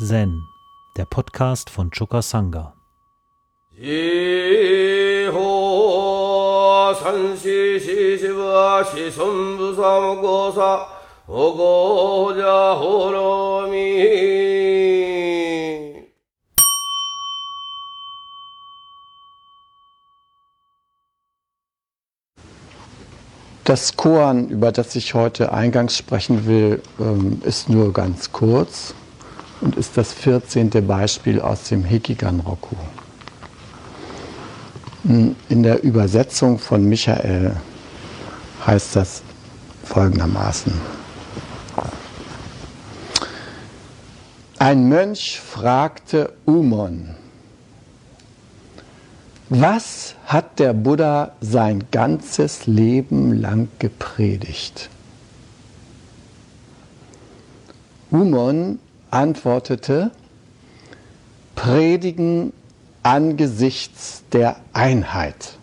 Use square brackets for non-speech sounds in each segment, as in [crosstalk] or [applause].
Zen, der Podcast von Choka Sangha. Das Koan, über das ich heute eingangs sprechen will, ähm, ist nur ganz kurz und ist das 14. Beispiel aus dem Hekigan Roku. In der Übersetzung von Michael heißt das folgendermaßen. Ein Mönch fragte Umon, was hat der Buddha sein ganzes Leben lang gepredigt? Umon antwortete, Predigen angesichts der Einheit.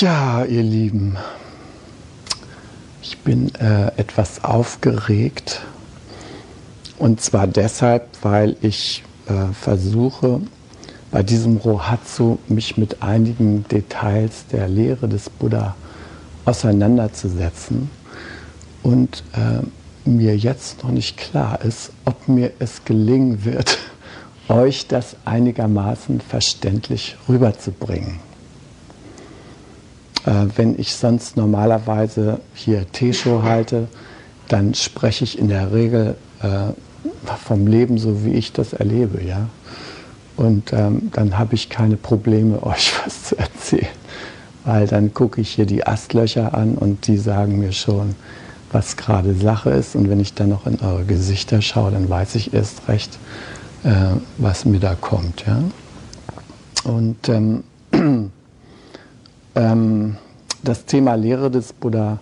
Ja, ihr Lieben, ich bin äh, etwas aufgeregt und zwar deshalb, weil ich äh, versuche, bei diesem Rohatsu mich mit einigen Details der Lehre des Buddha auseinanderzusetzen und äh, mir jetzt noch nicht klar ist, ob mir es gelingen wird, [laughs] euch das einigermaßen verständlich rüberzubringen. Äh, wenn ich sonst normalerweise hier T-Show halte, dann spreche ich in der Regel äh, vom Leben so, wie ich das erlebe. Ja? Und ähm, dann habe ich keine Probleme, [laughs] euch was zu erzählen. Weil dann gucke ich hier die Astlöcher an und die sagen mir schon, was gerade Sache ist. Und wenn ich dann noch in eure Gesichter schaue, dann weiß ich erst recht, äh, was mir da kommt. Ja? Und ähm, [clears throat] Ähm, das Thema Lehre des Buddha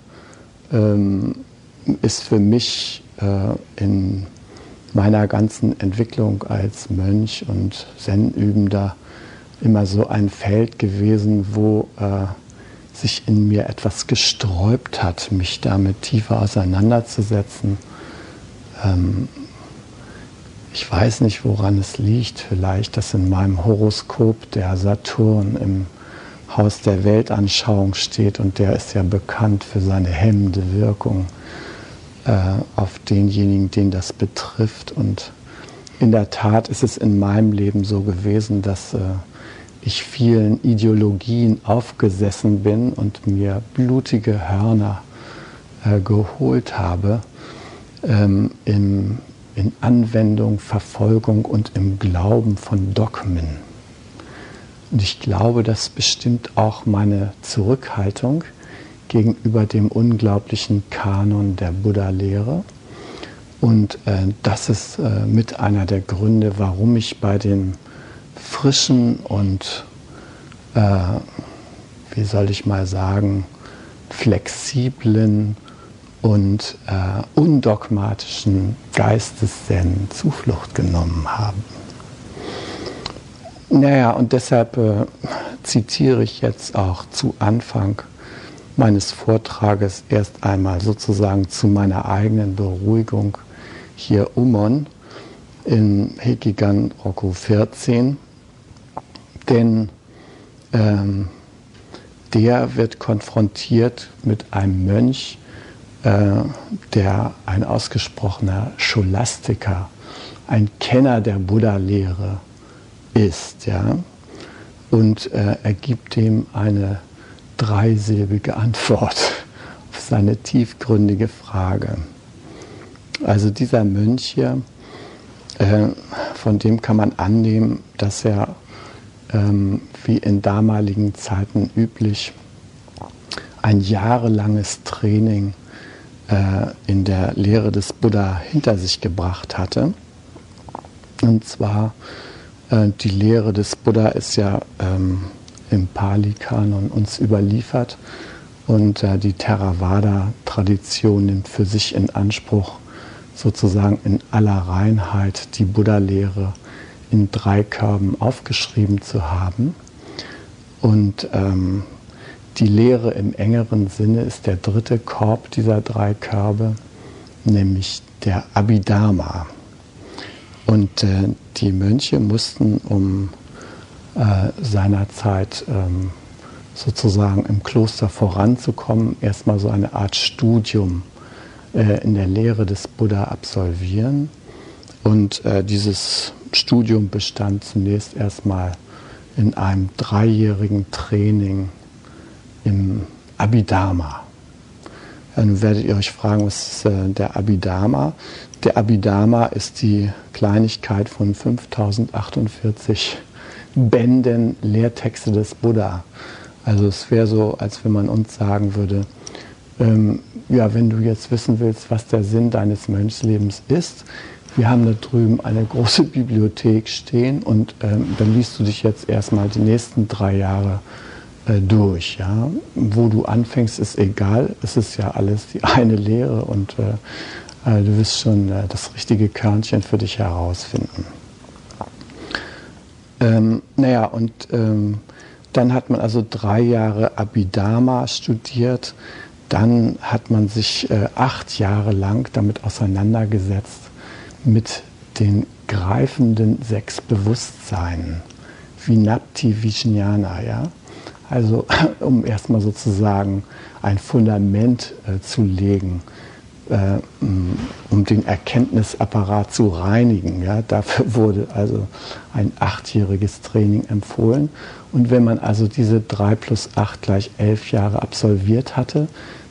ähm, ist für mich äh, in meiner ganzen Entwicklung als Mönch und Zen-Übender immer so ein Feld gewesen, wo äh, sich in mir etwas gesträubt hat, mich damit tiefer auseinanderzusetzen. Ähm, ich weiß nicht, woran es liegt. Vielleicht, dass in meinem Horoskop der Saturn im Haus der Weltanschauung steht und der ist ja bekannt für seine hemmende Wirkung äh, auf denjenigen, den das betrifft. Und in der Tat ist es in meinem Leben so gewesen, dass äh, ich vielen Ideologien aufgesessen bin und mir blutige Hörner äh, geholt habe ähm, im, in Anwendung, Verfolgung und im Glauben von Dogmen. Und ich glaube, das bestimmt auch meine Zurückhaltung gegenüber dem unglaublichen Kanon der Buddha-Lehre. Und äh, das ist äh, mit einer der Gründe, warum ich bei dem frischen und, äh, wie soll ich mal sagen, flexiblen und äh, undogmatischen Geisteszen Zuflucht genommen habe. Naja, und deshalb äh, zitiere ich jetzt auch zu Anfang meines Vortrages erst einmal sozusagen zu meiner eigenen Beruhigung hier Umon in Hekigan Roku 14, denn ähm, der wird konfrontiert mit einem Mönch, äh, der ein ausgesprochener Scholastiker, ein Kenner der Buddha-Lehre ist. Ja? Und äh, er gibt ihm eine dreisilbige [laughs] Antwort auf seine tiefgründige Frage. Also dieser Mönch hier, äh, von dem kann man annehmen, dass er ähm, wie in damaligen Zeiten üblich ein jahrelanges Training äh, in der Lehre des Buddha hinter sich gebracht hatte. Und zwar äh, die Lehre des Buddha ist ja ähm, im Pali-Kanon uns überliefert und äh, die Theravada-Tradition nimmt für sich in Anspruch, sozusagen in aller Reinheit die Buddha-Lehre in drei Körben aufgeschrieben zu haben. Und ähm, die Lehre im engeren Sinne ist der dritte Korb dieser drei Körbe, nämlich der Abhidharma. Und äh, die Mönche mussten, um äh, seinerzeit ähm, sozusagen im Kloster voranzukommen, erstmal so eine Art Studium äh, in der Lehre des Buddha absolvieren. Und äh, dieses Studium bestand zunächst erstmal in einem dreijährigen Training im Abhidharma. Dann werdet ihr euch fragen, was ist äh, der Abhidharma? Der Abhidharma ist die Kleinigkeit von 5048 Bänden Lehrtexte des Buddha. Also es wäre so, als wenn man uns sagen würde, ähm, ja, wenn du jetzt wissen willst, was der Sinn deines Mönchslebens ist, wir haben da drüben eine große [laughs] Bibliothek stehen und ähm, dann liest du dich jetzt erstmal die nächsten drei Jahre äh, durch. Ja? Wo du anfängst, ist egal. Es ist ja alles die [laughs] eine Lehre und äh, äh, du wirst schon äh, das richtige Körnchen für dich herausfinden. Ähm, naja, und ähm, dann hat man also drei Jahre Abhidharma studiert. Dann hat man sich äh, acht Jahre lang damit auseinandergesetzt mit den greifenden sechs Bewusstseinen, Vinapti Vijnana, ja. Also [laughs] um erstmal sozusagen ein Fundament äh, zu legen, äh, um den Erkenntnisapparat zu reinigen. Ja. Dafür wurde also ein achtjähriges Training empfohlen. Und wenn man also diese drei plus acht gleich elf Jahre absolviert hatte,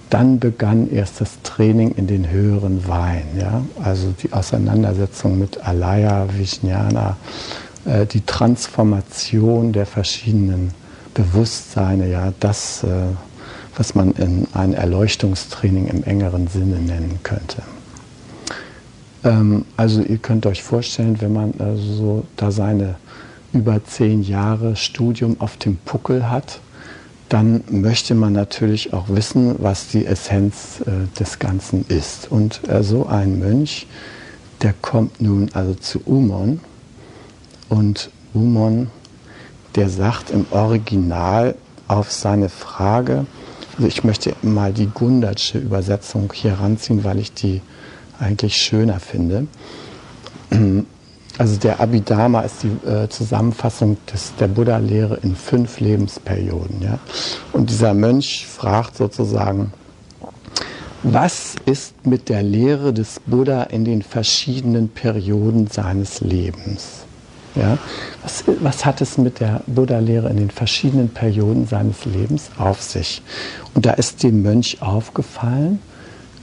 dann begann erst das Training in den höheren Wein. Ja? Also die Auseinandersetzung mit Alaya, Vijnana, äh, die Transformation der verschiedenen Bewusstseine, ja, das, äh, was man in ein Erleuchtungstraining im engeren Sinne nennen könnte. Ähm, also ihr könnt euch vorstellen, wenn man also so da seine über zehn Jahre Studium auf dem Puckel hat, dann möchte man natürlich auch wissen, was die Essenz äh, des Ganzen ist. Und äh, so ein Mönch, der kommt nun also zu Umon und Umon, der sagt im Original auf seine Frage, also ich möchte mal die Gundatsche Übersetzung hier ranziehen, weil ich die eigentlich schöner finde. Also der Abhidharma ist die äh, Zusammenfassung des, der Buddha-Lehre in fünf Lebensperioden. Ja? Und dieser Mönch fragt sozusagen, was ist mit der Lehre des Buddha in den verschiedenen Perioden seines Lebens? Ja? Was, was hat es mit der Buddha-Lehre in den verschiedenen Perioden seines Lebens auf sich? Und da ist dem Mönch aufgefallen,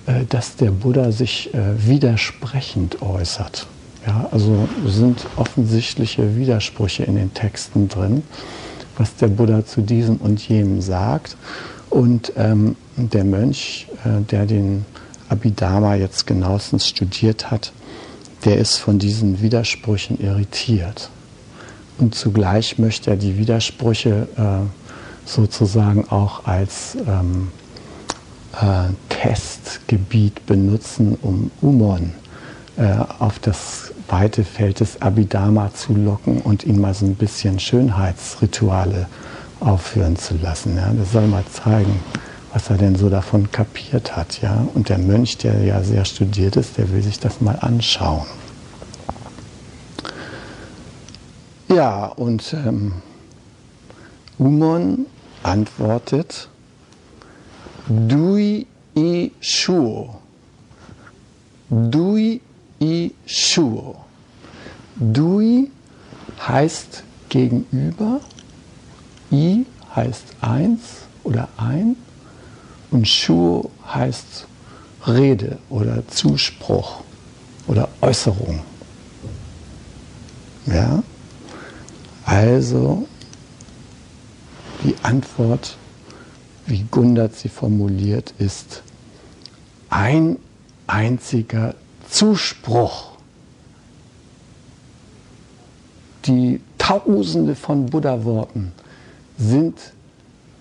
äh, dass der Buddha sich äh, widersprechend äußert. Ja, also sind offensichtliche Widersprüche in den Texten drin, was der Buddha zu diesem und jenem sagt. Und ähm, der Mönch, äh, der den Abhidharma jetzt genauestens studiert hat, der ist von diesen Widersprüchen irritiert. Und zugleich möchte er die Widersprüche äh, sozusagen auch als ähm, äh, Testgebiet benutzen, um Umon äh, auf das weite Feld des Abhidharma zu locken und ihn mal so ein bisschen Schönheitsrituale aufführen zu lassen. Ja. Das soll mal zeigen, was er denn so davon kapiert hat. Ja. Und der Mönch, der ja sehr studiert ist, der will sich das mal anschauen. Ja, und ähm, Umon antwortet, Dui i Shuo. Dui i Shuo. Dui heißt gegenüber, i heißt eins oder ein und Shuo heißt Rede oder Zuspruch oder Äußerung. Ja? Also die Antwort wie Gundert sie formuliert, ist ein einziger Zuspruch. Die Tausende von Buddha-Worten sind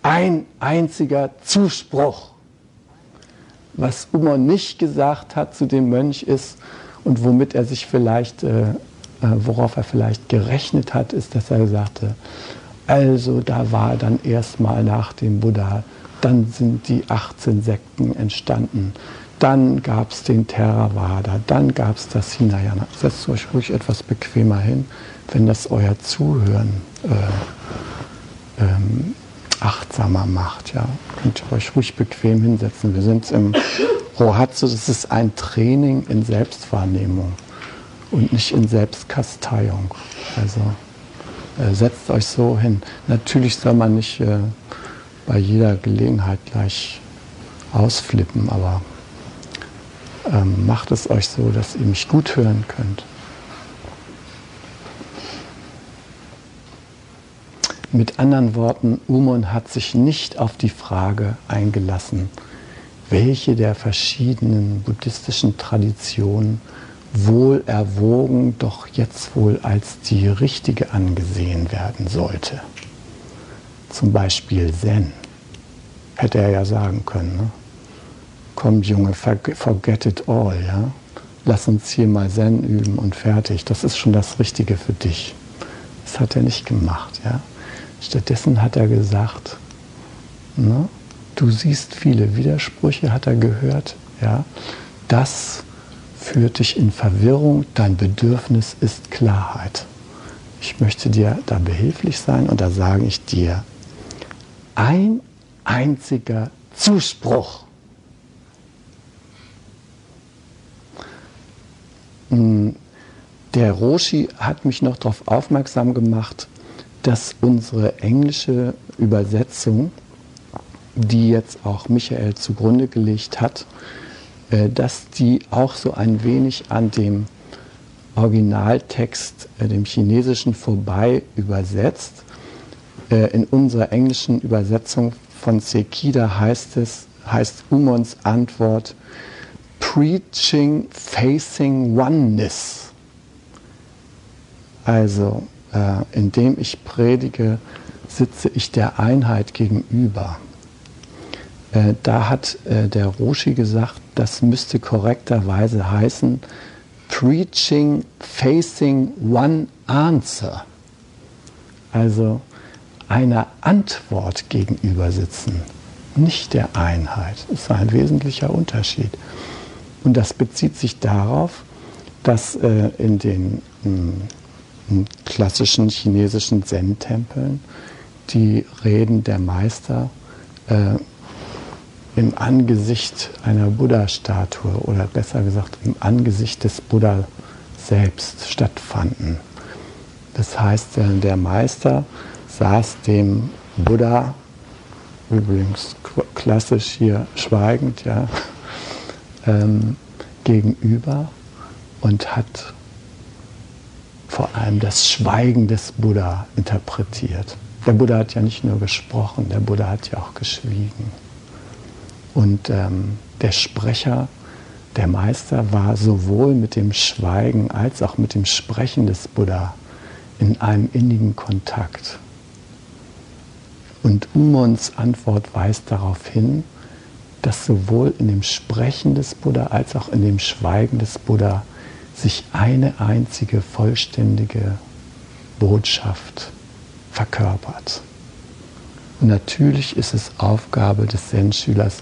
ein einziger Zuspruch. Was Umon nicht gesagt hat zu dem Mönch ist, und womit er sich vielleicht, äh, äh worauf er vielleicht gerechnet hat, ist, dass er sagte, also da war dann erstmal nach dem Buddha, dann sind die 18 Sekten entstanden, dann gab es den Theravada, dann gab es das Hinayana. Setzt euch ruhig etwas bequemer hin, wenn das euer Zuhören äh, ähm, achtsamer macht. Ja. Könnt ihr euch ruhig bequem hinsetzen. Wir sind im Rohatsu, das ist ein Training in Selbstwahrnehmung und nicht in Selbstkasteiung. Also äh, setzt euch so hin. Natürlich soll man nicht äh, bei jeder Gelegenheit gleich ausflippen, aber ähm, macht es euch so, dass ihr mich gut hören könnt. Mit anderen Worten, Umon hat sich nicht auf die Frage eingelassen, welche der verschiedenen buddhistischen Traditionen wohl erwogen, doch jetzt wohl als die richtige angesehen werden sollte. Zum Beispiel Zen. Hätte er ja sagen können. Ne? Komm Junge, forget it all. Ja? Lass uns hier mal Zen üben und fertig. Das ist schon das Richtige für dich. Das hat er nicht gemacht. Ja? Stattdessen hat er gesagt, ne? du siehst viele Widersprüche, hat er gehört. Ja? Das führt dich in Verwirrung, dein Bedürfnis ist Klarheit. Ich möchte dir da behilflich sein und da sage ich dir, ein einziger Zuspruch. Hm, der Roshi hat mich noch darauf aufmerksam gemacht, dass unsere englische Übersetzung, die jetzt auch Michael zugrunde gelegt hat, äh, dass die auch so ein wenig an dem Originaltext, äh, dem Chinesischen, vorbei übersetzt. Äh, in unserer englischen Übersetzung von Sekida heißt es, heißt Umons Antwort Preaching Facing Oneness. Also, indem ich predige, sitze ich der Einheit gegenüber. Äh, da hat äh, der Roshi gesagt, das müsste korrekterweise heißen Preaching Facing One Answer. Also einer Antwort gegenüber sitzen, nicht der Einheit. Das ist ein wesentlicher Unterschied. Und das bezieht sich darauf, dass äh, in den mh, klassischen chinesischen Zen-Tempeln die Reden der Meister äh, im Angesicht einer Buddha-Statue oder besser gesagt im Angesicht des Buddha selbst stattfanden. Das heißt, der Meister saß dem Buddha, übrigens klassisch hier schweigend, ja, [laughs] ähm, gegenüber und hat vor allem das Schweigen des Buddha interpretiert. Der Buddha hat ja nicht nur gesprochen, der Buddha hat ja auch geschwiegen. Und ähm, der Sprecher, der Meister, war sowohl mit dem Schweigen als auch mit dem Sprechen des Buddha in einem innigen Kontakt. Und Umons Antwort weist darauf hin, dass sowohl in dem Sprechen des Buddha als auch in dem Schweigen des Buddha sich eine einzige vollständige Botschaft verkörpert. Und natürlich ist es Aufgabe des Zen-Schülers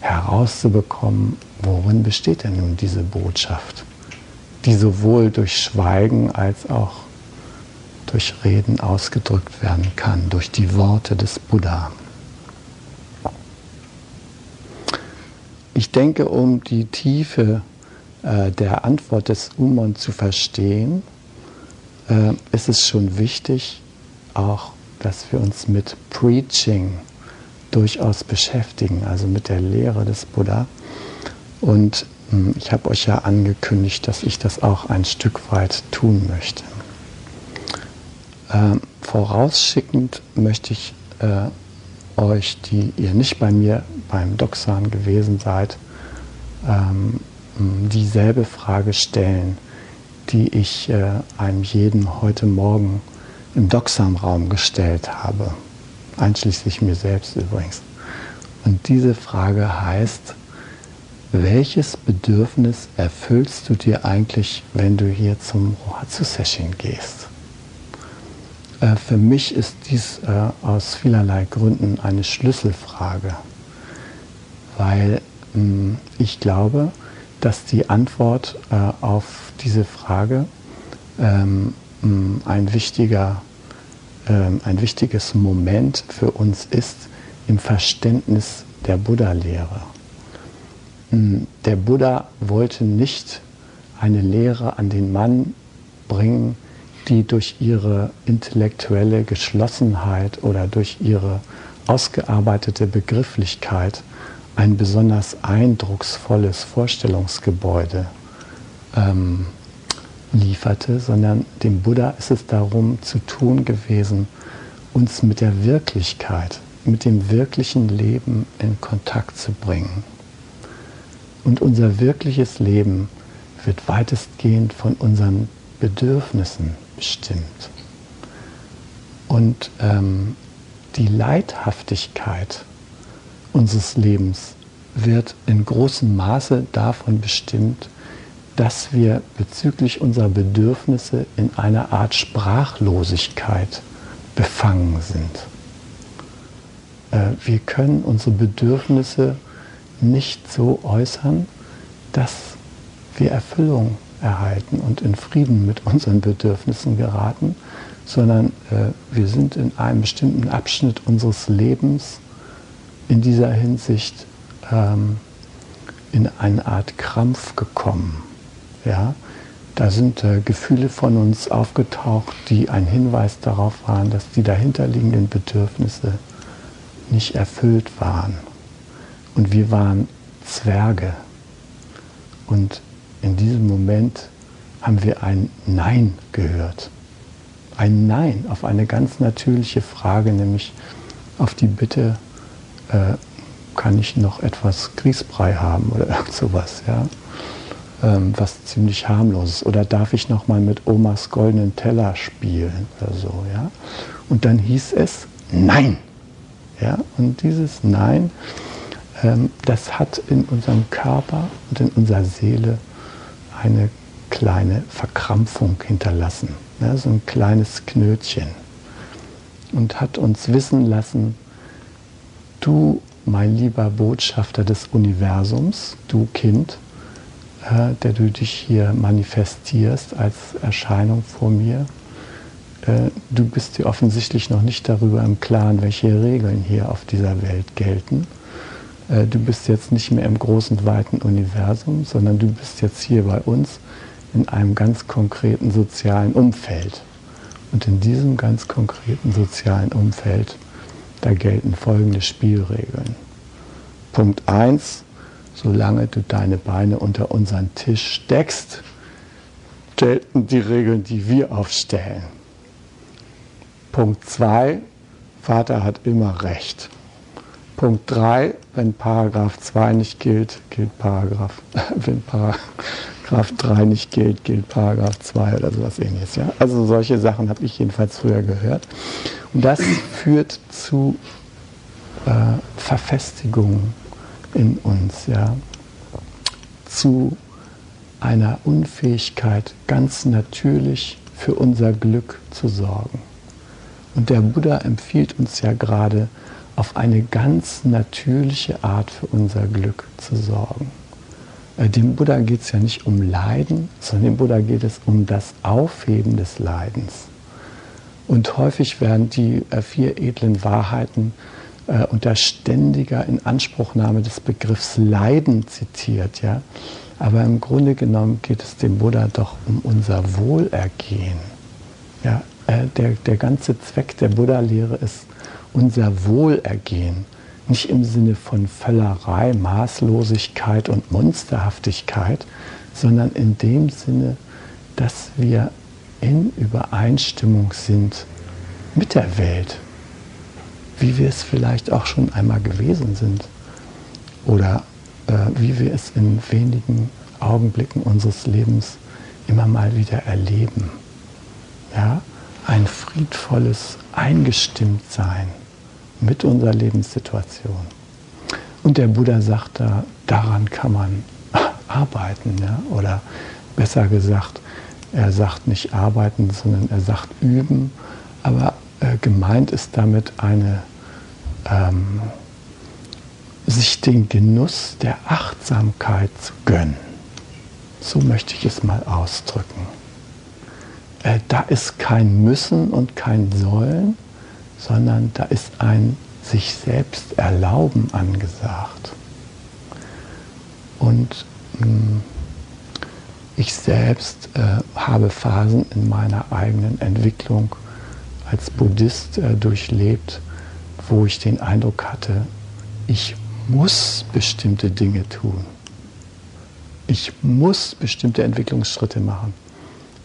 herauszubekommen, worin besteht denn nun diese Botschaft, die sowohl durch Schweigen als auch durch Reden ausgedrückt werden kann, durch die Worte des Buddha. Ich denke, um die Tiefe äh, der Antwort des Umon zu verstehen, äh, ist es schon wichtig, auch dass wir uns mit Preaching durchaus beschäftigen, also mit der Lehre des Buddha. Und hm, ich habe euch ja angekündigt, dass ich das auch ein Stück weit tun möchte. Ähm, vorausschickend möchte ich äh, euch, die ihr nicht bei mir beim Doxan gewesen seid, ähm, dieselbe Frage stellen, die ich äh, einem jeden heute Morgen im Doxam-Raum gestellt habe, einschließlich mir selbst übrigens. Und diese Frage heißt, welches Bedürfnis erfüllst du dir eigentlich, wenn du hier zum Rohatsu-Session gehst? Äh, für mich ist dies äh, aus vielerlei Gründen eine Schlüsselfrage, weil mh, ich glaube, dass die Antwort äh, auf diese Frage ähm, ein, wichtiger, ähm, ein wichtiges Moment für uns ist im Verständnis der Buddha-Lehre. Der Buddha wollte nicht eine Lehre an den Mann bringen, die durch ihre intellektuelle Geschlossenheit oder durch ihre ausgearbeitete Begrifflichkeit ein besonders eindrucksvolles Vorstellungsgebäude ähm, lieferte, sondern dem Buddha ist es darum zu tun gewesen, uns mit der Wirklichkeit, mit dem wirklichen Leben in Kontakt zu bringen. Und unser wirkliches Leben wird weitestgehend von unseren Bedürfnissen bestimmt. Und ähm, die Leidhaftigkeit unseres Lebens wird in großem Maße davon bestimmt, dass wir bezüglich unserer Bedürfnisse in einer Art Sprachlosigkeit befangen sind. Äh, wir können unsere Bedürfnisse nicht so äußern, dass wir Erfüllung erhalten und in Frieden mit unseren Bedürfnissen geraten, sondern äh, wir sind in einem bestimmten Abschnitt unseres Lebens in dieser Hinsicht ähm, in eine Art Krampf gekommen. Ja? Da sind äh, Gefühle von uns aufgetaucht, die ein Hinweis darauf waren, dass die dahinterliegenden Bedürfnisse nicht erfüllt waren. Und wir waren Zwerge. Und in diesem Moment haben wir ein Nein gehört. Ein Nein auf eine ganz natürliche Frage, nämlich auf die Bitte, äh, kann ich noch etwas Grießbrei haben oder [laughs] irgend sowas, ja? Ähm, was ziemlich harmlos ist. Oder darf ich noch mal mit Omas goldenen Teller spielen oder so, ja? Und dann hieß es Nein. Ja? Und dieses Nein, ähm, das hat in unserem Körper und in unserer Seele eine kleine Verkrampfung hinterlassen, ja? so ein kleines Knötchen. Und hat uns wissen lassen, du, mein lieber Botschafter des Universums, du Kind, äh, der du dich hier manifestierst als Erscheinung vor mir, äh, du bist dir offensichtlich noch nicht darüber im Klaren, welche Regeln hier auf dieser Welt gelten. Äh, du bist jetzt nicht mehr im großen, weiten Universum, sondern du bist jetzt hier bei uns in einem ganz konkreten sozialen Umfeld. Und in diesem ganz konkreten sozialen Umfeld, da gelten folgende Spielregeln. Punkt 1, solange du deine Beine unter unseren Tisch steckst, gelten die Regeln, die wir aufstellen. Punkt 2, Vater hat immer Recht. Punkt 3, wenn Paragraph 2 nicht gilt, gilt Paragraph, [laughs] wenn Paragraph 3 nicht gilt, gilt Paragraph 2 oder sowas ähnliches. Ja? Also solche Sachen habe ich jedenfalls früher gehört. Das führt zu äh, Verfestigungen in uns, ja? zu einer Unfähigkeit, ganz natürlich für unser Glück zu sorgen. Und der Buddha empfiehlt uns ja gerade, auf eine ganz natürliche Art für unser Glück zu sorgen. Äh, dem Buddha geht es ja nicht um Leiden, sondern dem Buddha geht es um das Aufheben des Leidens. Und häufig werden die äh, vier edlen Wahrheiten äh, unter ständiger Inanspruchnahme des Begriffs Leiden zitiert. Ja? Aber im Grunde genommen geht es dem Buddha doch um unser Wohlergehen. Ja? Äh, der, der ganze Zweck der Buddha-Lehre ist unser Wohlergehen. Nicht im Sinne von Völlerei, Maßlosigkeit und Monsterhaftigkeit, sondern in dem Sinne, dass wir in Übereinstimmung sind mit der Welt. wie wir es vielleicht auch schon einmal gewesen sind oder äh, wie wir es in wenigen Augenblicken unseres Lebens immer mal wieder erleben. Ja? Ein friedvolles Eingestimmtsein mit unserer Lebenssituation. Und der Buddha sagt da, daran kann man [laughs] arbeiten. Ja? Oder besser gesagt, er sagt nicht arbeiten, sondern er sagt üben. Aber äh, gemeint ist damit eine, ähm, sich den Genuss der Achtsamkeit zu gönnen. So möchte ich es mal ausdrücken. Äh, da ist kein Müssen und kein Sollen, sondern da ist ein sich selbst erlauben angesagt. Und mh, hm, ich selbst äh, habe Phasen in meiner eigenen Entwicklung als Buddhist äh, durchlebt, wo ich den Eindruck hatte, ich muss bestimmte Dinge tun. Ich muss bestimmte Entwicklungsschritte machen.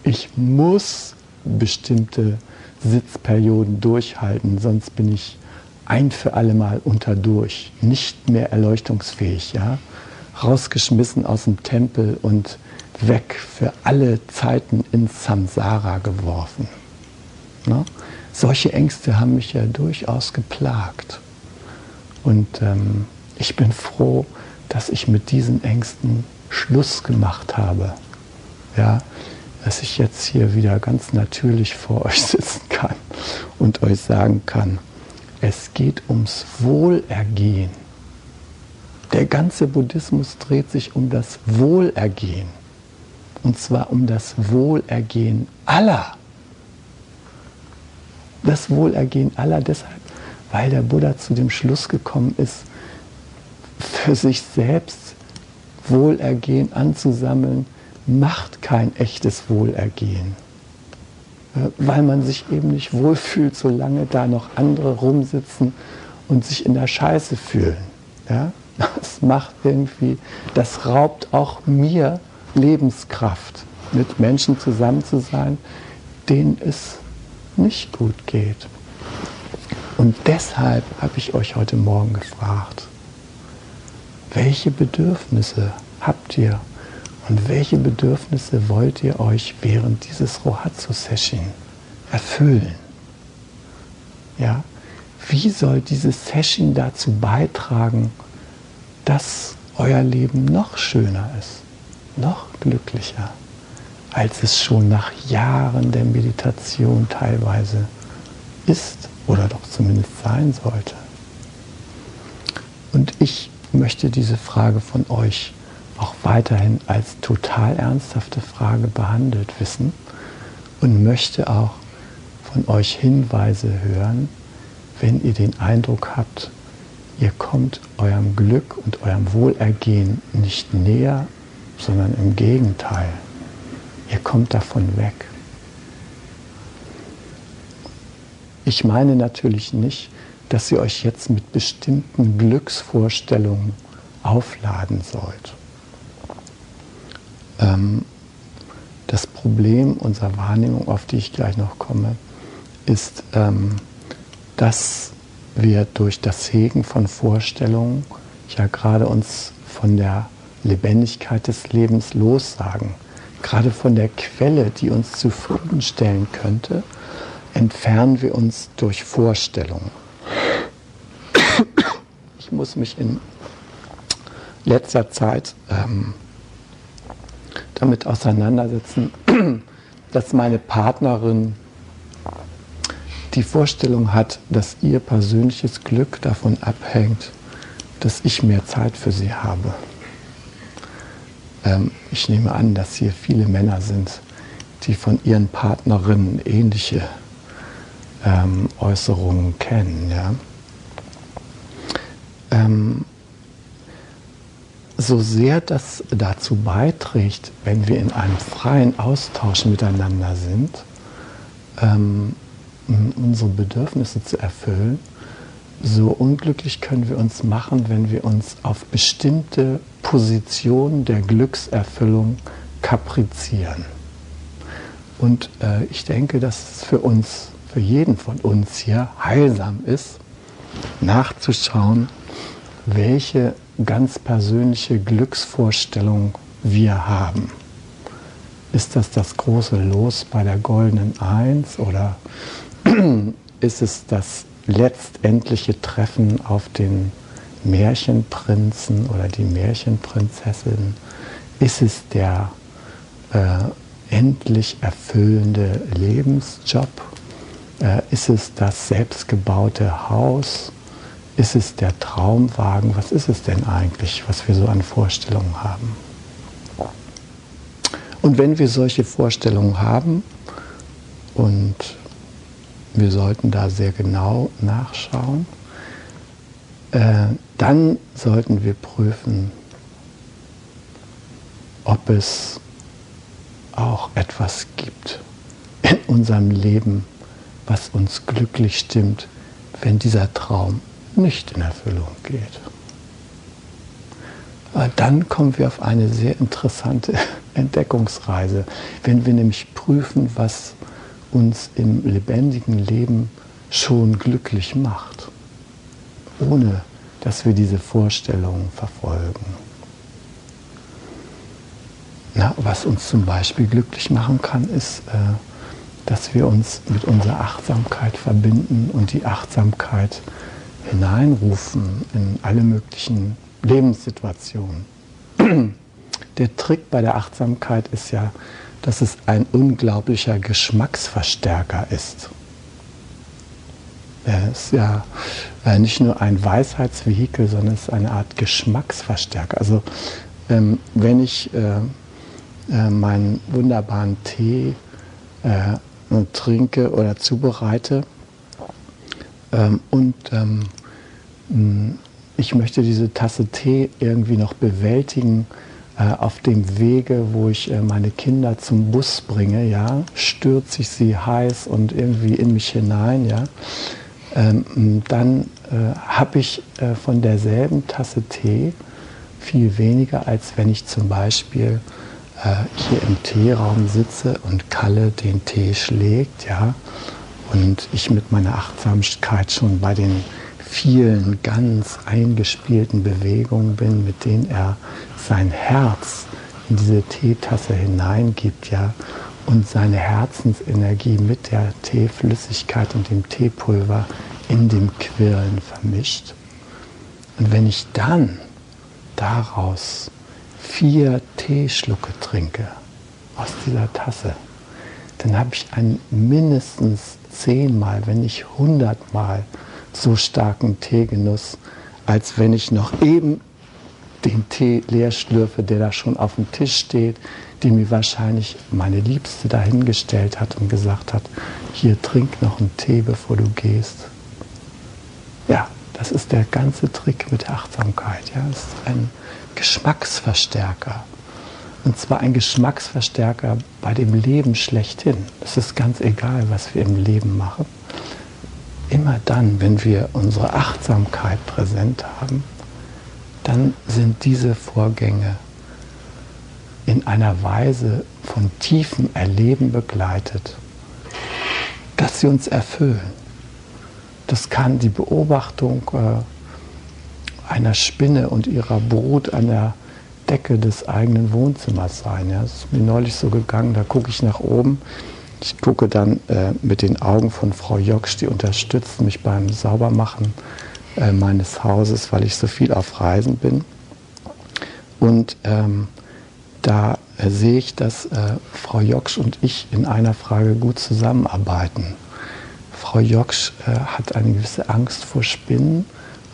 Ich muss bestimmte Sitzperioden durchhalten, sonst bin ich ein für alle Mal unterdurch, nicht mehr erleuchtungsfähig, ja? rausgeschmissen aus dem Tempel und weg für alle Zeiten ins Samsara geworfen. Ne? Solche Ängste haben mich ja durchaus geplagt. Und ähm, ich bin froh, dass ich mit diesen Ängsten Schluss gemacht habe. Ja, dass ich jetzt hier wieder ganz natürlich vor [laughs] euch sitzen kann und euch sagen kann, es geht ums Wohlergehen. Der ganze Buddhismus dreht sich um das Wohlergehen. Und zwar um das Wohlergehen aller. Das Wohlergehen aller deshalb, weil der Buddha zu dem Schluss gekommen ist, für sich selbst Wohlergehen anzusammeln, macht kein echtes Wohlergehen. Äh, weil man sich eben nicht wohlfühlt, solange da noch andere rumsitzen und sich in der Scheiße fühlen. Ja? Das macht irgendwie, das raubt auch mir Lebenskraft, mit Menschen zusammen zu sein, denen es nicht gut geht. Und deshalb habe ich euch heute Morgen gefragt, welche Bedürfnisse habt ihr und welche Bedürfnisse wollt ihr euch während dieses Rohatsu-Session erfüllen? Ja? Wie soll dieses Session dazu beitragen, dass euer Leben noch schöner ist, noch glücklicher, als es schon nach Jahren der Meditation teilweise ist oder doch zumindest sein sollte? Und ich möchte diese Frage von euch auch weiterhin als total ernsthafte Frage behandelt wissen und möchte auch von euch Hinweise hören, wenn ihr den Eindruck habt, ihr kommt eurem Glück und eurem Wohlergehen nicht näher, sondern im Gegenteil. Ihr kommt davon weg. Ich meine natürlich nicht, dass ihr euch jetzt mit bestimmten Glücksvorstellungen aufladen sollt. Ähm, das Problem unserer Wahrnehmung, auf die ich gleich noch komme, ist, ähm, dass wir durch das Hegen von Vorstellungen ja gerade uns von der Lebendigkeit des Lebens lossagen. Gerade von der Quelle, die uns zufriedenstellen könnte, entfernen wir uns durch Vorstellungen. Ich muss mich in letzter Zeit ähm, damit auseinandersetzen, [clears throat] dass meine Partnerin die Vorstellung hat, dass ihr persönliches Glück davon abhängt, dass ich mehr Zeit für sie habe. Ähm, ich nehme an, dass hier viele Männer sind, die von ihren Partnerinnen ähnliche ähm, Äußerungen kennen. Ja? Ähm, so sehr das dazu beiträgt, wenn wir in einem freien Austausch miteinander sind, ähm, unsere Bedürfnisse zu erfüllen, so unglücklich können wir uns machen, wenn wir uns auf bestimmte Positionen der Glückserfüllung kaprizieren. Und äh, ich denke, dass es für uns, für jeden von uns hier heilsam ist, nachzuschauen, welche ganz persönliche Glücksvorstellung wir haben. Ist das das große Los bei der goldenen Eins oder [clears throat] ist es das letztendliche Treffen auf den Märchenprinzen oder die Märchenprinzessin? Ist es der äh, endlich erfüllende Lebensjob? Äh, ist es das selbstgebaute Haus? Ist es der Traumwagen? Was ist es denn eigentlich, was wir so an Vorstellungen haben? Und wenn wir solche Vorstellungen haben, und wir sollten da sehr genau nachschauen, äh, dann sollten wir prüfen, ob es auch etwas gibt in unserem Leben, was uns glücklich stimmt, wenn dieser Traum nicht in Erfüllung geht. Dann kommen wir auf eine sehr interessante [laughs] Entdeckungsreise, wenn wir nämlich prüfen, was uns im lebendigen Leben schon glücklich macht, ohne dass wir diese Vorstellungen verfolgen. Na, was uns zum Beispiel glücklich machen kann, ist, äh, dass wir uns mit unserer Achtsamkeit verbinden und die Achtsamkeit hineinrufen in alle möglichen Lebenssituationen. [clears throat] Der Trick bei der Achtsamkeit ist ja, dass es ein unglaublicher Geschmacksverstärker ist. Er ist ja äh, nicht nur ein Weisheitsvehikel, sondern es ist eine Art Geschmacksverstärker. Also ähm, wenn ich äh, äh, meinen wunderbaren Tee trinke oder zubereite ähm, und ähm, ich möchte diese Tasse Tee irgendwie noch bewältigen auf dem Wege, wo ich äh, meine Kinder zum Bus bringe, ja, stürze ich sie heiß und irgendwie in mich hinein, ja, ähm, dann äh, habe ich äh, von derselben Tasse Tee viel weniger, als wenn ich zum Beispiel äh, hier im Teeraum sitze und Kalle den Tee schlägt, ja, und ich mit meiner Achtsamkeit schon bei den vielen ganz eingespielten Bewegungen bin, mit denen er sein Herz in diese Teetasse hineingibt, ja, und seine Herzensenergie mit der Teeflüssigkeit und dem Teepulver in dem Quirlen vermischt. Und wenn ich dann daraus vier Teeschlucke trinke aus dieser Tasse, dann habe ich einen mindestens zehnmal, wenn nicht hundertmal so starken Teegenuss, als wenn ich noch eben den Tee leer schlürfe, der da schon auf dem Tisch steht, die mir wahrscheinlich meine Liebste dahingestellt hat und gesagt hat, hier trink noch einen Tee, bevor du gehst. Ja, das ist der ganze Trick mit der Achtsamkeit. Ja, es ist ein Geschmacksverstärker. Und zwar ein Geschmacksverstärker bei dem Leben schlechthin. Es ist ganz egal, was wir im Leben machen. Immer dann, wenn wir unsere Achtsamkeit präsent haben, dann sind diese Vorgänge in einer Weise von tiefem Erleben begleitet, dass sie uns erfüllen. Das kann die Beobachtung äh, einer Spinne und ihrer Brut an der Decke des eigenen Wohnzimmers sein. Ja, das ist mir neulich so gegangen, da gucke ich nach oben ich gucke dann äh, mit den Augen von Frau Joksch, die unterstützt mich beim Saubermachen äh, meines Hauses, weil ich so viel auf Reisen bin. Und ähm, da äh, sehe ich, dass äh, Frau Joksch und ich in einer Frage gut zusammenarbeiten. Frau Joksch äh, hat eine gewisse Angst vor Spinnen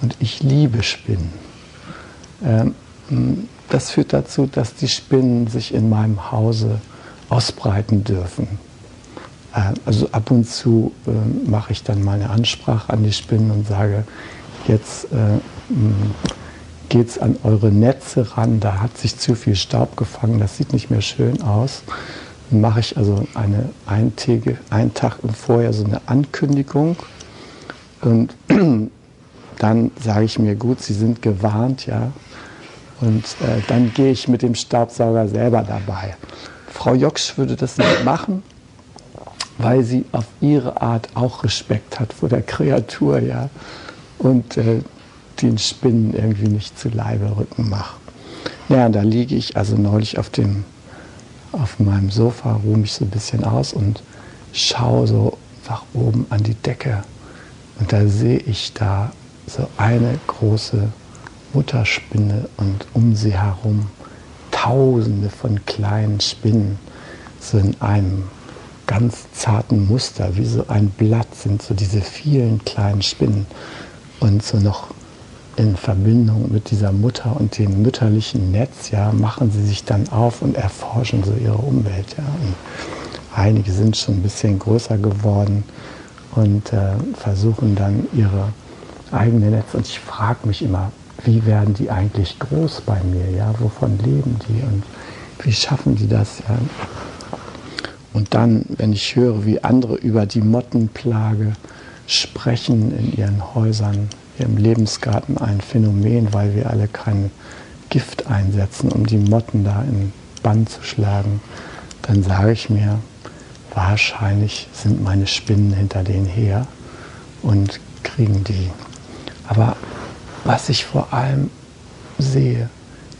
und ich liebe Spinnen. Ähm, das führt dazu, dass die Spinnen sich in meinem Hause ausbreiten dürfen. Äh, also ab und zu äh, mache ich dann mal eine Ansprache an die Spinnen und sage, jetzt äh, geht es an eure Netze ran, da hat sich zu viel Staub gefangen, das sieht nicht mehr schön aus. Dann mache ich also eine eintäge, einen Tag im Vorjahr so eine Ankündigung und [clears throat] dann sage ich mir, gut, Sie sind gewarnt, ja. Und äh, dann gehe ich mit dem Staubsauger selber dabei. Frau Joksch würde das nicht machen, weil sie auf ihre Art auch Respekt hat vor der Kreatur, ja. und äh, den Spinnen irgendwie nicht zu Leibe rücken mache. Ja, da liege ich also neulich auf, dem, auf meinem Sofa, ruhe mich so ein bisschen aus und schaue so nach oben an die Decke. Und da sehe ich da so eine große Mutterspinne und um sie herum tausende von kleinen Spinnen, so in einem ganz zarten Muster, wie so ein Blatt sind so diese vielen kleinen Spinnen und so noch in Verbindung mit dieser Mutter und dem mütterlichen Netz, ja, machen sie sich dann auf und erforschen so ihre Umwelt, ja. Einige sind schon ein bisschen größer geworden und äh, versuchen dann ihre eigene Netz. Und ich frage mich immer, wie werden die eigentlich groß bei mir, ja? Wovon leben die und wie schaffen die das, ja? Und dann, wenn ich höre, wie andere über die Mottenplage sprechen in ihren Häusern, im Lebensgarten ein Phänomen, weil wir alle kein Gift einsetzen, um die Motten da in Bann zu schlagen, dann sage ich mir, wahrscheinlich sind meine Spinnen hinter denen her und kriegen die. Aber was ich vor allem sehe,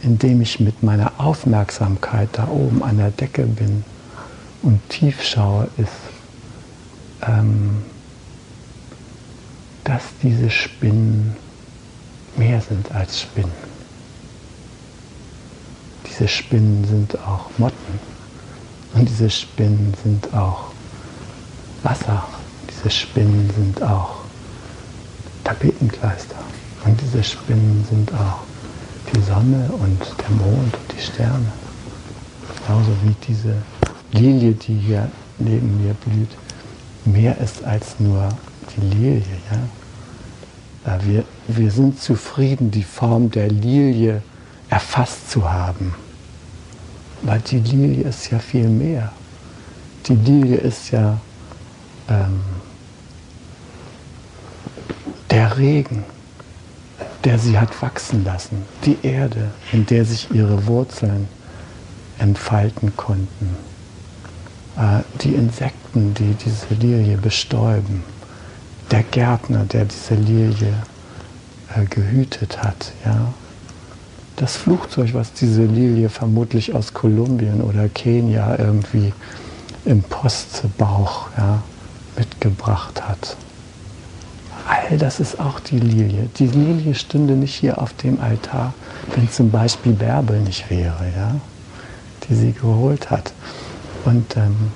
indem ich mit meiner Aufmerksamkeit da oben an der Decke bin und tief schaue, ist, ähm, dass diese Spinnen mehr sind als Spinnen. Diese Spinnen sind auch Motten und diese Spinnen sind auch Wasser. Diese Spinnen sind auch Tapetenkleister. Und diese Spinnen sind auch die Sonne und der Mond und die Sterne. Genauso wie diese Lilie, die hier neben mir blüht, mehr ist als nur die Lilie. Ja? Wir, wir sind zufrieden, die Form der Lilie erfasst zu haben. Weil die Lilie ist ja viel mehr. Die Lilie ist ja ähm, der Regen, der sie hat wachsen lassen. Die Erde, in der sich ihre Wurzeln entfalten konnten. Äh, die Insekten, die diese Lilie bestäuben der Gärtner, der diese Lilie äh, gehütet hat, ja. Das Flugzeug, was diese Lilie vermutlich aus Kolumbien oder Kenia irgendwie im Postbauch ja, mitgebracht hat. All das ist auch die Lilie. Die Lilie stünde nicht hier auf dem Altar, wenn zum Beispiel Bärbel nicht wäre, ja, die sie geholt hat. Und ähm,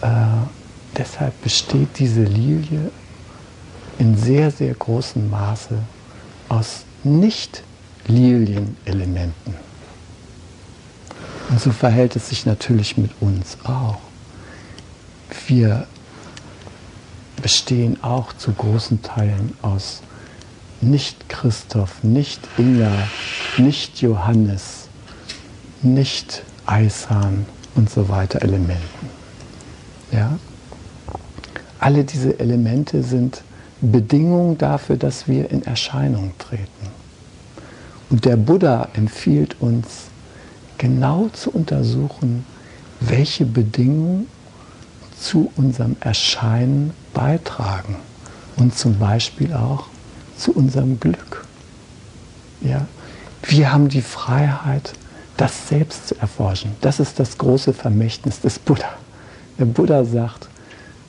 äh, deshalb besteht diese Lilie in sehr, sehr großem Maße aus Nicht-Lilienelementen. Und so verhält es sich natürlich mit uns auch. Wir bestehen auch zu großen Teilen aus nicht Christoph, nicht Inga, nicht Johannes, nicht Eishahn und so weiter Elementen. Ja? Alle diese Elemente sind Bedingungen dafür, dass wir in Erscheinung treten. Und der Buddha empfiehlt uns, genau zu untersuchen, welche Bedingungen zu unserem Erscheinen beitragen und zum Beispiel auch zu unserem Glück. Ja? Wir haben die Freiheit, das selbst zu erforschen. Das ist das große Vermächtnis des Buddha. Der Buddha sagt,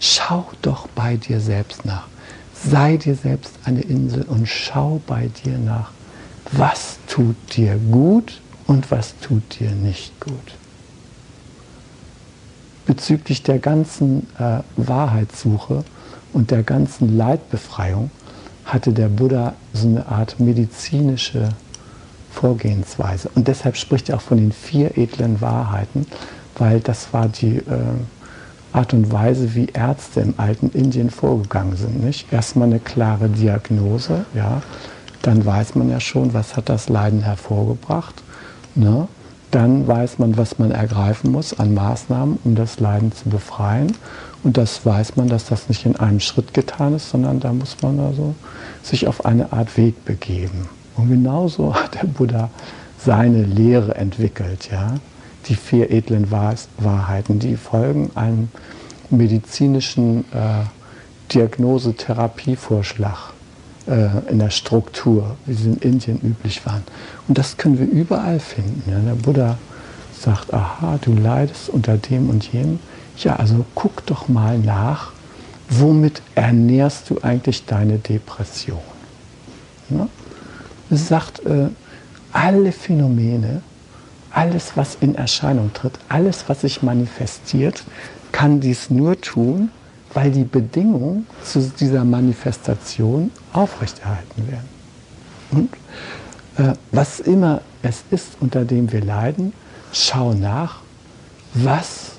Schau doch bei dir selbst nach. Sei dir selbst eine Insel und schau bei dir nach, was tut dir gut und was tut dir nicht gut. Bezüglich der ganzen äh, Wahrheitssuche und der ganzen Leidbefreiung hatte der Buddha so eine Art medizinische Vorgehensweise. Und deshalb spricht er auch von den vier edlen Wahrheiten, weil das war die äh, Art und Weise, wie Ärzte im alten Indien vorgegangen sind. Nicht? Erstmal eine klare Diagnose, ja, dann weiß man ja schon, was hat das Leiden hervorgebracht. Ne? Dann weiß man, was man ergreifen muss an Maßnahmen, um das Leiden zu befreien. Und das weiß man, dass das nicht in einem Schritt getan ist, sondern da muss man also sich auf eine Art Weg begeben. Und genauso hat der Buddha seine Lehre entwickelt. Ja? die vier edlen Wahrheiten, die folgen einem medizinischen äh, Diagnosetherapievorschlag. äh, in der Struktur, wie sie in Indien üblich waren. Und das können wir überall finden. Ja? Der Buddha sagt, aha, du leidest unter dem und jenem. Ja, also guck doch mal nach, womit ernährst du eigentlich deine Depression? Ja? Es sagt, äh, alle Phänomene, alles, was in Erscheinung tritt, alles, was sich manifestiert, kann dies nur tun, weil die Bedingungen zu dieser Manifestation aufrechterhalten werden. Und äh, was immer es ist, unter dem wir leiden, schau nach, was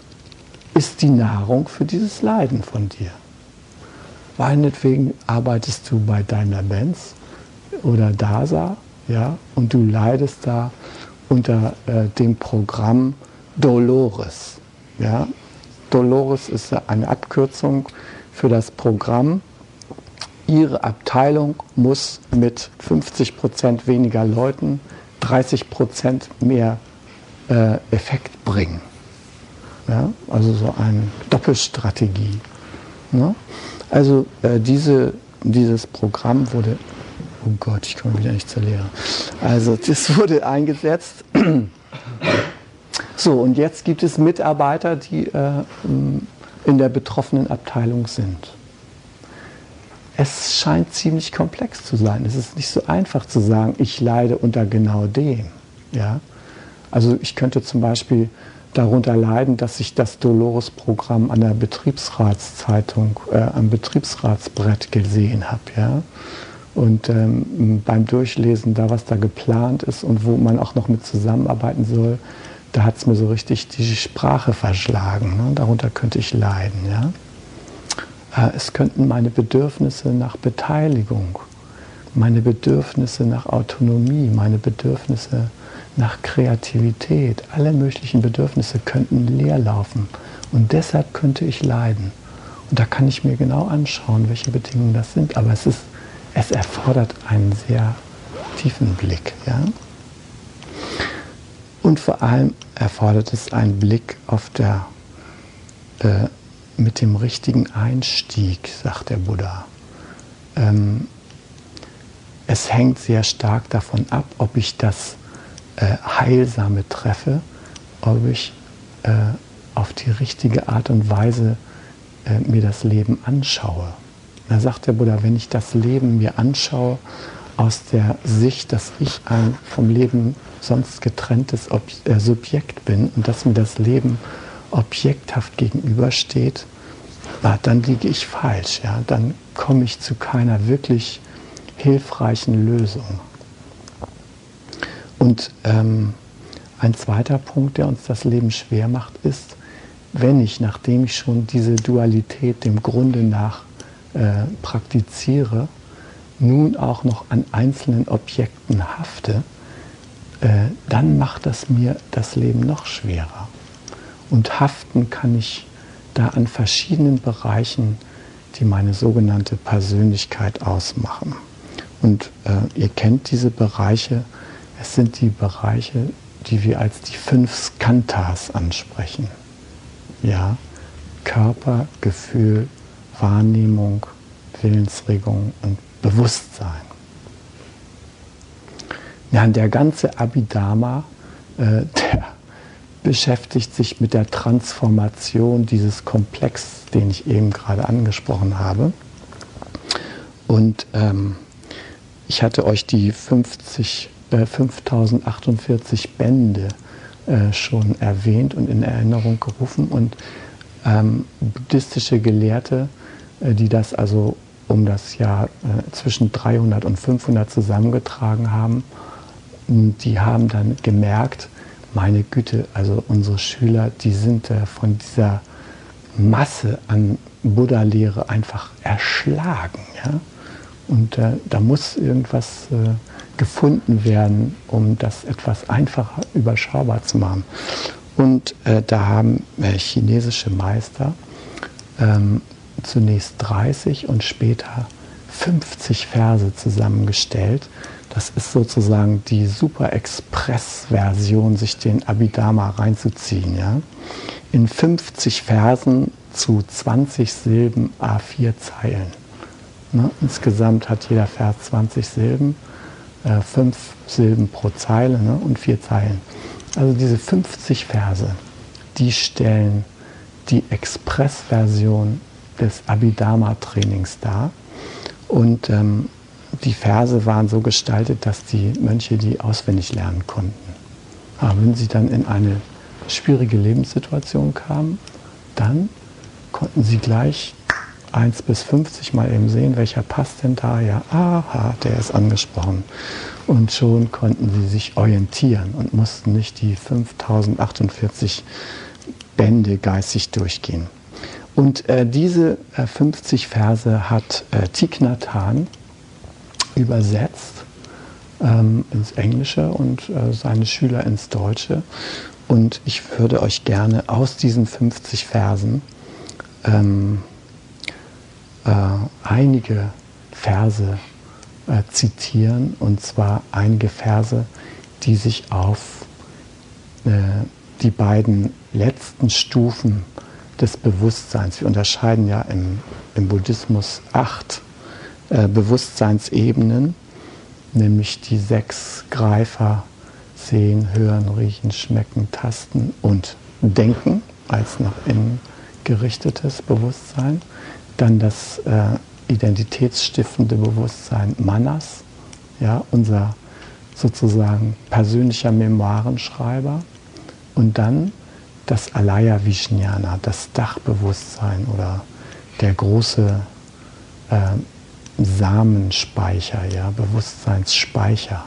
ist die Nahrung für dieses Leiden von dir. Meinetwegen arbeitest du bei deiner Benz oder DASA ja, und du leidest da unter äh, dem Programm Dolores. Ja. Dolores ist eine Abkürzung für das Programm. Ihre Abteilung muss mit 50 Prozent weniger Leuten 30 Prozent mehr äh, Effekt bringen. Ja? Also so eine Doppelstrategie. Ne? Also äh, diese, dieses Programm wurde, oh Gott, ich komme wieder nicht zur Lehre. Also das wurde eingesetzt. So, und jetzt gibt es Mitarbeiter, die äh, in der betroffenen Abteilung sind. Es scheint ziemlich komplex zu sein. Es ist nicht so einfach zu sagen, ich leide unter genau dem. Ja? Also ich könnte zum Beispiel darunter leiden, dass ich das Dolores-Programm an der Betriebsratszeitung, äh, am Betriebsratsbrett gesehen habe. Ja? Und ähm, beim Durchlesen da, was da geplant ist und wo man auch noch mit zusammenarbeiten soll, da hat es mir so richtig die Sprache verschlagen. Ne? Darunter könnte ich leiden. Ja? Äh, es könnten meine Bedürfnisse nach Beteiligung, meine Bedürfnisse nach Autonomie, meine Bedürfnisse nach Kreativität, alle möglichen Bedürfnisse könnten leer laufen. Und deshalb könnte ich leiden. Und da kann ich mir genau anschauen, welche Bedingungen das sind. Aber es, ist, es erfordert einen sehr tiefen Blick. Ja? Und vor allem erfordert es einen Blick auf der, äh, mit dem richtigen Einstieg, sagt der Buddha. Ähm, es hängt sehr stark davon ab, ob ich das äh, Heilsame treffe, ob ich äh, auf die richtige Art und Weise äh, mir das Leben anschaue. Da sagt der Buddha, wenn ich das Leben mir anschaue aus der Sicht, dass ich ein vom Leben sonst getrenntes Ob äh, Subjekt bin und dass mir das Leben objekthaft gegenübersteht, na, dann liege ich falsch. Ja? Dann komme ich zu keiner wirklich hilfreichen Lösung. Und ähm, ein zweiter Punkt, der uns das Leben schwer macht, ist, wenn ich, nachdem ich schon diese Dualität dem Grunde nach äh, praktiziere, nun auch noch an einzelnen Objekten hafte, äh, dann macht das mir das Leben noch schwerer. Und haften kann ich da an verschiedenen Bereichen, die meine sogenannte Persönlichkeit ausmachen. Und äh, ihr kennt diese Bereiche, es sind die Bereiche, die wir als die fünf Skantas ansprechen. Ja, Körper, Gefühl, Wahrnehmung, Willensregung und Bewusstsein. Ja, der ganze Abhidharma, äh, [laughs] der beschäftigt sich mit der Transformation dieses Komplex, den ich eben gerade angesprochen habe. Und ähm, ich hatte euch die 50, äh, 5048 Bände äh, schon erwähnt und in Erinnerung gerufen. Und ähm, buddhistische Gelehrte, die das also um das Jahr äh, zwischen 300 und 500 zusammengetragen haben, die haben dann gemerkt, meine Güte, also unsere Schüler, die sind äh, von dieser Masse an Buddha-Lehre einfach erschlagen. Ja? Und äh, da muss irgendwas äh, gefunden werden, um das etwas einfacher überschaubar zu machen. Und äh, da haben äh, chinesische Meister ähm, zunächst 30 und später 50 Verse zusammengestellt, das ist sozusagen die Super Express-Version, sich den Abhidharma reinzuziehen. Ja? In 50 Versen zu 20 Silben A4 Zeilen. Ne? Insgesamt hat jeder Vers 20 Silben, äh, fünf Silben pro Zeile ne? und vier Zeilen. Also diese 50 Verse, die stellen die Expressversion des Abhidharma-Trainings dar. Und ähm, die Verse waren so gestaltet, dass die Mönche die auswendig lernen konnten. Aber wenn sie dann in eine schwierige Lebenssituation kamen, dann konnten sie gleich 1 bis 50 mal eben sehen, welcher passt denn da. Ja, aha, der ist angesprochen. Und schon konnten sie sich orientieren und mussten nicht die 5048 Bände geistig durchgehen. Und äh, diese äh, 50 Verse hat äh, Hanh übersetzt ähm, ins Englische und äh, seine Schüler ins Deutsche. Und ich würde euch gerne aus diesen 50 Versen ähm, äh, einige Verse äh, zitieren, und zwar einige Verse, die sich auf äh, die beiden letzten Stufen des Bewusstseins, wir unterscheiden ja im, im Buddhismus acht äh, Bewusstseinsebenen, nämlich die sechs Greifer, sehen, hören, riechen, schmecken, tasten und denken als nach innen gerichtetes Bewusstsein. Dann das äh, identitätsstiftende Bewusstsein Manas, ja, unser sozusagen persönlicher Memoirenschreiber. Und dann das Alaya Vijnana, das Dachbewusstsein oder der große äh, Samenspeicher, ja, Bewusstseinsspeicher,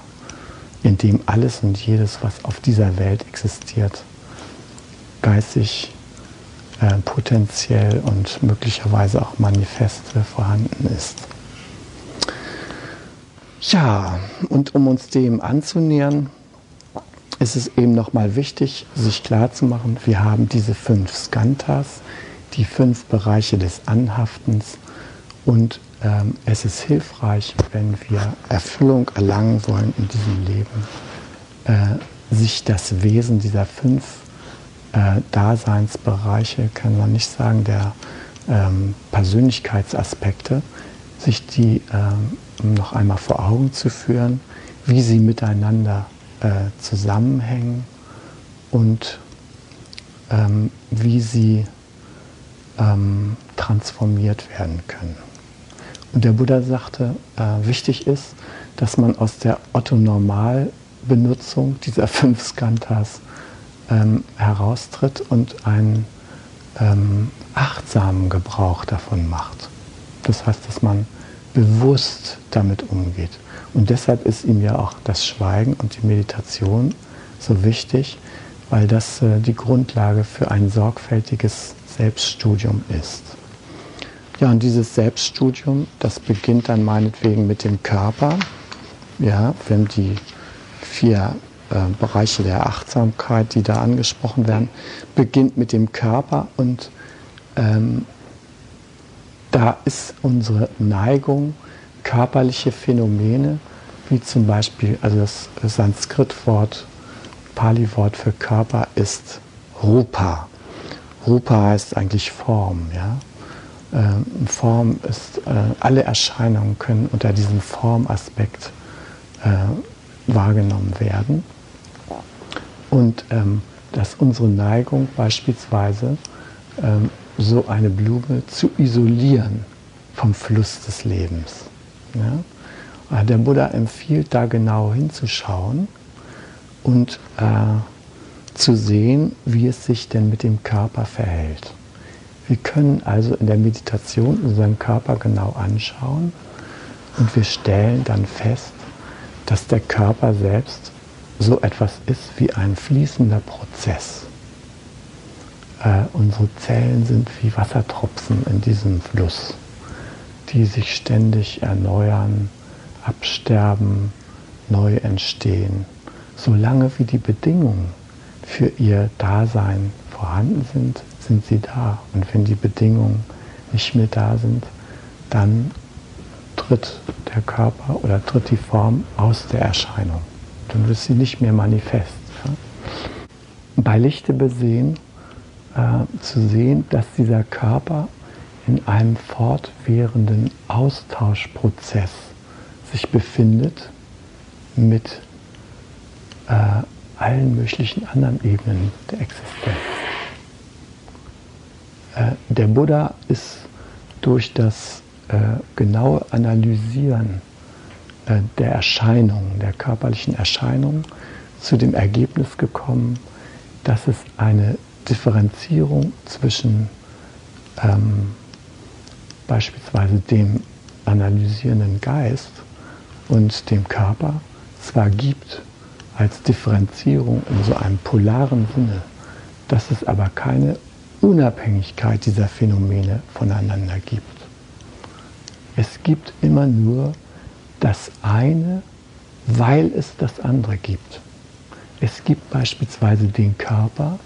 in dem alles und jedes, was auf dieser Welt existiert, geistig, äh, potenziell und möglicherweise auch manifeste vorhanden ist. Ja, und um uns dem anzunähern, ist es eben nochmal wichtig, sich klarzumachen, wir haben diese fünf Skantas, die fünf Bereiche des Anhaftens. Und ähm, es ist hilfreich, wenn wir Erfüllung erlangen wollen in diesem Leben, äh, sich das Wesen dieser fünf äh, Daseinsbereiche, kann man nicht sagen, der ähm, Persönlichkeitsaspekte, sich die ähm, noch einmal vor Augen zu führen, wie sie miteinander äh, zusammenhängen und ähm, wie sie ähm, transformiert werden können. Und der Buddha sagte, äh, wichtig ist, dass man aus der Otto-Normal-Benutzung dieser [laughs] fünf Skantas ähm, heraustritt und einen ähm, achtsamen Gebrauch davon macht. Das heißt, dass man bewusst damit umgeht. Und deshalb ist ihm ja auch das Schweigen und die Meditation so wichtig, weil das äh, die Grundlage für ein sorgfältiges Selbststudium ist. Ja, und dieses Selbststudium, das beginnt dann meinetwegen mit dem Körper. Ja, haben die vier äh, Bereiche der Achtsamkeit, die da angesprochen werden, beginnt mit dem Körper und ähm, da ist unsere Neigung, körperliche Phänomene, wie zum Beispiel, also das Sanskrit-Wort, Pali-Wort für Körper ist Rupa. Rupa heißt eigentlich Form, ja. Ähm, Form ist, äh, alle Erscheinungen können unter diesem Formaspekt äh, wahrgenommen werden. Und ähm, dass unsere Neigung beispielsweise ähm, so eine Blume zu isolieren vom Fluss des Lebens. Ja? Der Buddha empfiehlt da genau hinzuschauen und äh, zu sehen, wie es sich denn mit dem Körper verhält. Wir können also in der Meditation unseren Körper genau anschauen und wir stellen dann fest, dass der Körper selbst so etwas ist wie ein fließender Prozess. Äh, unsere Zellen sind wie Wassertropfen in diesem Fluss, die sich ständig erneuern, absterben, neu entstehen, solange wie die Bedingungen für ihr Dasein vorhanden sind, sind sie da. Und wenn die Bedingungen nicht mehr da sind, dann tritt der Körper oder tritt die Form aus der Erscheinung. Dann wird sie nicht mehr manifest. Bei Lichte besehen, äh, zu sehen, dass dieser Körper in einem fortwährenden Austauschprozess sich befindet mit äh, allen möglichen anderen Ebenen der Existenz. Äh, der Buddha ist durch das äh, genaue Analysieren äh, der Erscheinungen, der körperlichen Erscheinungen, zu dem Ergebnis gekommen, dass es eine Differenzierung zwischen ähm, beispielsweise dem analysierenden Geist und dem Körper zwar gibt als Differenzierung in so einem polaren Sinne, dass es aber keine Unabhängigkeit dieser Phänomene voneinander gibt. Es gibt immer nur das eine, weil es das andere gibt. Es gibt beispielsweise den Körper,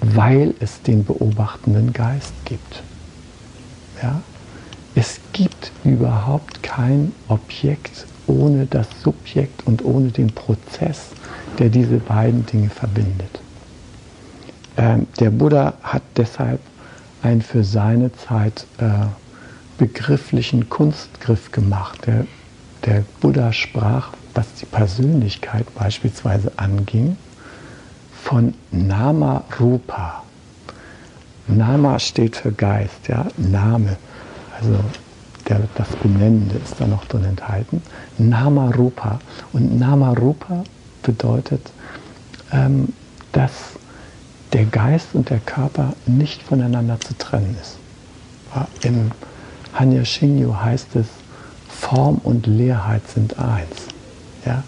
weil es den beobachtenden Geist gibt. Ja? Es gibt überhaupt kein Objekt ohne das Subjekt und ohne den Prozess, der diese beiden Dinge verbindet. Ähm, der Buddha hat deshalb einen für seine Zeit äh, begrifflichen Kunstgriff gemacht. Der, der Buddha sprach, was die Persönlichkeit beispielsweise anging, von Nama Rupa. Nama steht für Geist, ja, Name, also der, das Benennende ist da noch drin enthalten. Nama Rupa. Und Nama Rupa bedeutet, ähm, dass der Geist und der Körper nicht voneinander zu trennen ist. Im Hanya Shinyo heißt es, Form und Leerheit sind eins. Ja?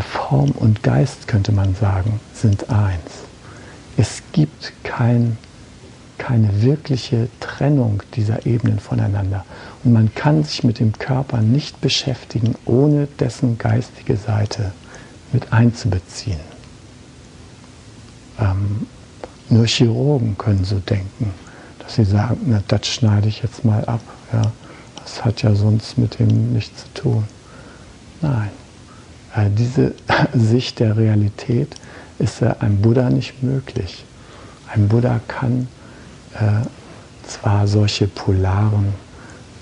Form und Geist, könnte man sagen, sind eins. Es gibt kein, keine wirkliche Trennung dieser Ebenen voneinander. Und man kann sich mit dem Körper nicht beschäftigen, ohne dessen geistige Seite mit einzubeziehen. Ähm, nur Chirurgen können so denken, dass sie sagen, na, das schneide ich jetzt mal ab. Ja, das hat ja sonst mit dem nichts zu tun. Nein, äh, diese [laughs] Sicht der Realität ist äh, einem Buddha nicht möglich. Ein Buddha kann zwar solche polaren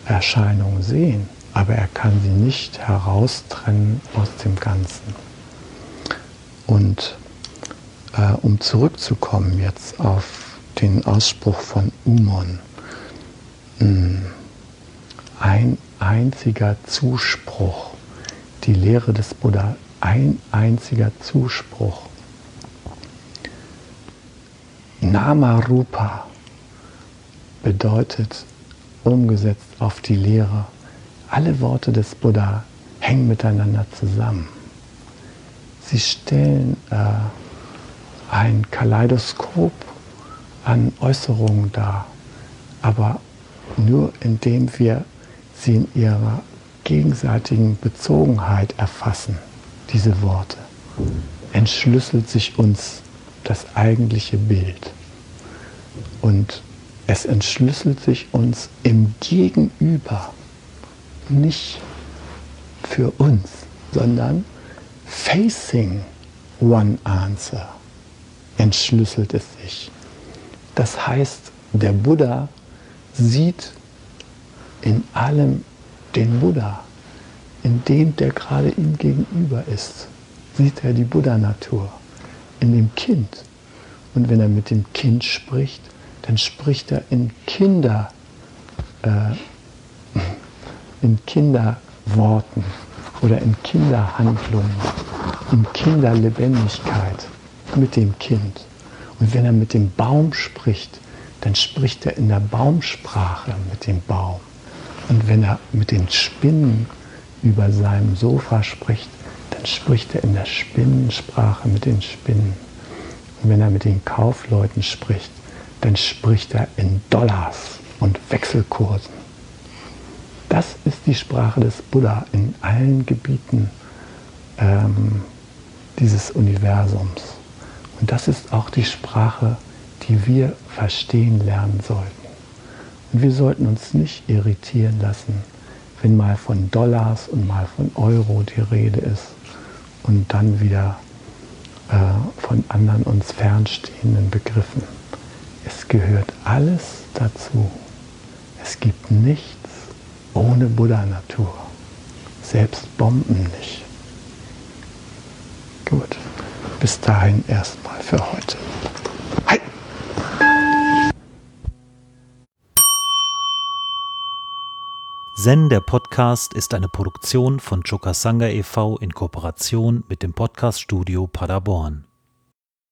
Erscheinungen sehen, aber er kann sie nicht heraustrennen aus dem Ganzen. Und äh, um zurückzukommen jetzt auf den Ausspruch von Umon, hm, ein einziger Zuspruch, die Lehre des Buddha, ein einziger Zuspruch. Namarupa bedeutet umgesetzt auf die Lehre, alle Worte des Buddha hängen miteinander zusammen. Sie stellen äh, ein Kaleidoskop an Äußerungen dar, aber nur indem wir sie in ihrer gegenseitigen Bezogenheit erfassen, diese Worte, entschlüsselt sich uns das eigentliche Bild. Und es entschlüsselt sich uns im Gegenüber, nicht für uns, sondern facing one answer entschlüsselt es sich. Das heißt, der Buddha sieht in allem den Buddha, in dem, der gerade ihm gegenüber ist, sieht er die Buddha-Natur, in dem Kind. Und wenn er mit dem Kind spricht, dann spricht er in Kinder, äh, in Kinderworten oder in Kinderhandlungen, in Kinderlebendigkeit mit dem Kind. Und wenn er mit dem Baum spricht, dann spricht er in der Baumsprache mit dem Baum. Und wenn er mit den Spinnen über seinem Sofa spricht, dann spricht er in der Spinnensprache mit den Spinnen. Und wenn er mit den Kaufleuten spricht, dann spricht er in Dollars und Wechselkursen. Das ist die Sprache des Buddha in allen Gebieten ähm, dieses Universums. Und das ist auch die Sprache, die wir verstehen lernen sollten. Und wir sollten uns nicht irritieren lassen, wenn mal von Dollars und mal von Euro die Rede ist und dann wieder äh, von anderen uns fernstehenden Begriffen. Es gehört alles dazu. Es gibt nichts ohne Buddha-Natur. Selbst Bomben nicht. Gut, bis dahin erstmal für heute. Hi. Zen, der Podcast, ist eine Produktion von Chokasanga e.V. in Kooperation mit dem Podcaststudio Paderborn.